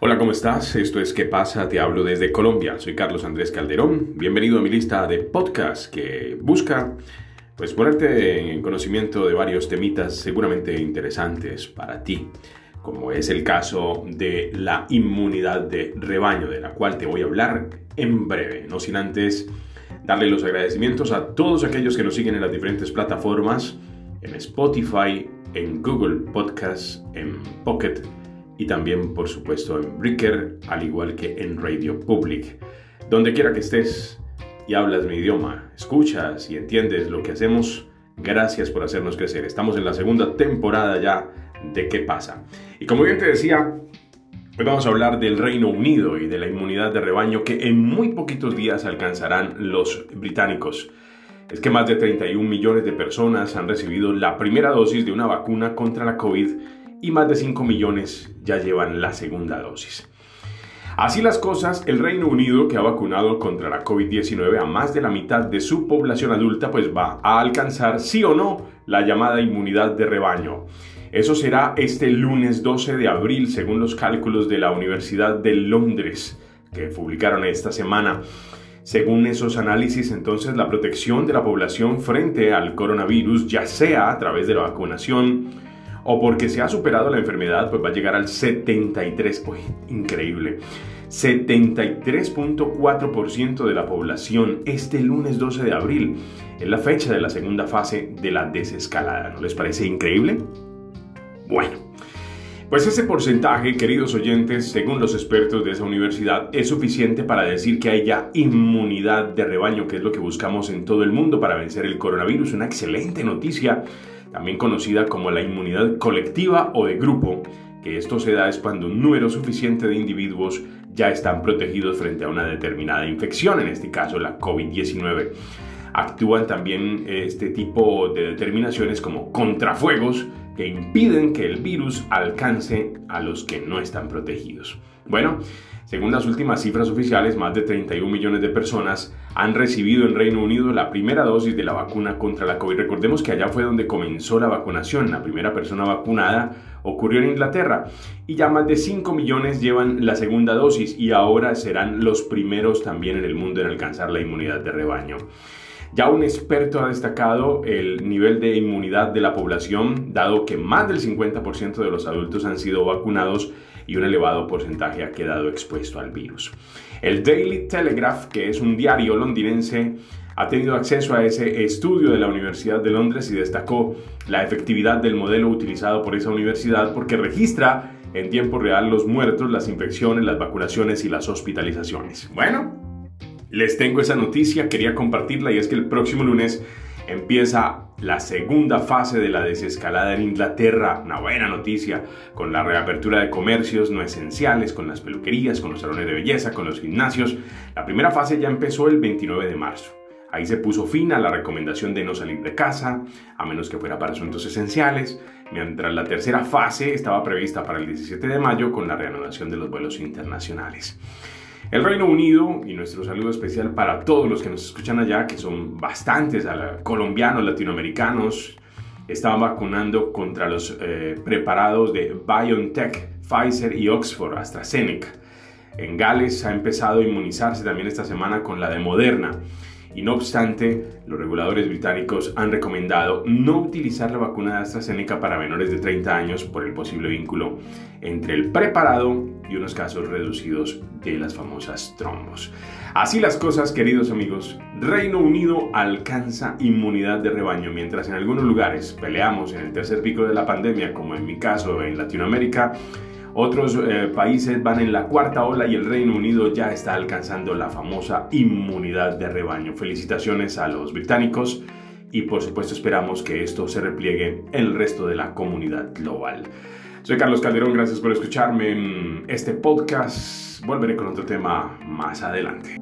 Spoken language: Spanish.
Hola, ¿cómo estás? Esto es ¿Qué pasa? Te hablo desde Colombia. Soy Carlos Andrés Calderón. Bienvenido a mi lista de podcast que busca pues ponerte en conocimiento de varios temitas seguramente interesantes para ti, como es el caso de la inmunidad de rebaño, de la cual te voy a hablar en breve, no sin antes darle los agradecimientos a todos aquellos que nos siguen en las diferentes plataformas, en Spotify, en Google Podcasts, en Pocket y también por supuesto en Breaker, al igual que en Radio Public. Donde quiera que estés y hablas mi idioma, escuchas y entiendes lo que hacemos, gracias por hacernos crecer. Estamos en la segunda temporada ya de ¿Qué pasa? Y como bien te decía, hoy vamos a hablar del Reino Unido y de la inmunidad de rebaño que en muy poquitos días alcanzarán los británicos. Es que más de 31 millones de personas han recibido la primera dosis de una vacuna contra la COVID y más de 5 millones ya llevan la segunda dosis. Así las cosas, el Reino Unido, que ha vacunado contra la COVID-19 a más de la mitad de su población adulta, pues va a alcanzar sí o no la llamada inmunidad de rebaño. Eso será este lunes 12 de abril, según los cálculos de la Universidad de Londres, que publicaron esta semana. Según esos análisis, entonces la protección de la población frente al coronavirus, ya sea a través de la vacunación, o porque se ha superado la enfermedad, pues va a llegar al 73, uy, increíble, 73.4% de la población este lunes 12 de abril. Es la fecha de la segunda fase de la desescalada, ¿no les parece increíble? Bueno, pues ese porcentaje, queridos oyentes, según los expertos de esa universidad, es suficiente para decir que hay ya inmunidad de rebaño, que es lo que buscamos en todo el mundo para vencer el coronavirus. Una excelente noticia también conocida como la inmunidad colectiva o de grupo, que esto se da es cuando un número suficiente de individuos ya están protegidos frente a una determinada infección, en este caso la COVID-19. Actúan también este tipo de determinaciones como contrafuegos que impiden que el virus alcance a los que no están protegidos. Bueno, según las últimas cifras oficiales, más de 31 millones de personas han recibido en Reino Unido la primera dosis de la vacuna contra la COVID. Recordemos que allá fue donde comenzó la vacunación. La primera persona vacunada ocurrió en Inglaterra y ya más de 5 millones llevan la segunda dosis y ahora serán los primeros también en el mundo en alcanzar la inmunidad de rebaño. Ya un experto ha destacado el nivel de inmunidad de la población, dado que más del 50% de los adultos han sido vacunados y un elevado porcentaje ha quedado expuesto al virus. El Daily Telegraph, que es un diario londinense, ha tenido acceso a ese estudio de la Universidad de Londres y destacó la efectividad del modelo utilizado por esa universidad porque registra en tiempo real los muertos, las infecciones, las vacunaciones y las hospitalizaciones. Bueno, les tengo esa noticia, quería compartirla y es que el próximo lunes empieza la segunda fase de la desescalada en Inglaterra, una buena noticia, con la reapertura de comercios no esenciales, con las peluquerías, con los salones de belleza, con los gimnasios. La primera fase ya empezó el 29 de marzo. Ahí se puso fin a la recomendación de no salir de casa, a menos que fuera para asuntos esenciales, mientras la tercera fase estaba prevista para el 17 de mayo con la reanudación de los vuelos internacionales. El Reino Unido, y nuestro saludo especial para todos los que nos escuchan allá, que son bastantes colombianos, latinoamericanos, estaban vacunando contra los eh, preparados de BioNTech, Pfizer y Oxford, AstraZeneca. En Gales ha empezado a inmunizarse también esta semana con la de Moderna y no obstante, los reguladores británicos han recomendado no utilizar la vacuna de AstraZeneca para menores de 30 años por el posible vínculo entre el preparado y unos casos reducidos de las famosas trombos. Así las cosas, queridos amigos, Reino Unido alcanza inmunidad de rebaño, mientras en algunos lugares peleamos en el tercer pico de la pandemia, como en mi caso en Latinoamérica, otros eh, países van en la cuarta ola y el Reino Unido ya está alcanzando la famosa inmunidad de rebaño. Felicitaciones a los británicos y por supuesto esperamos que esto se repliegue en el resto de la comunidad global. Soy Carlos Calderón, gracias por escucharme en este podcast. Volveré con otro tema más adelante.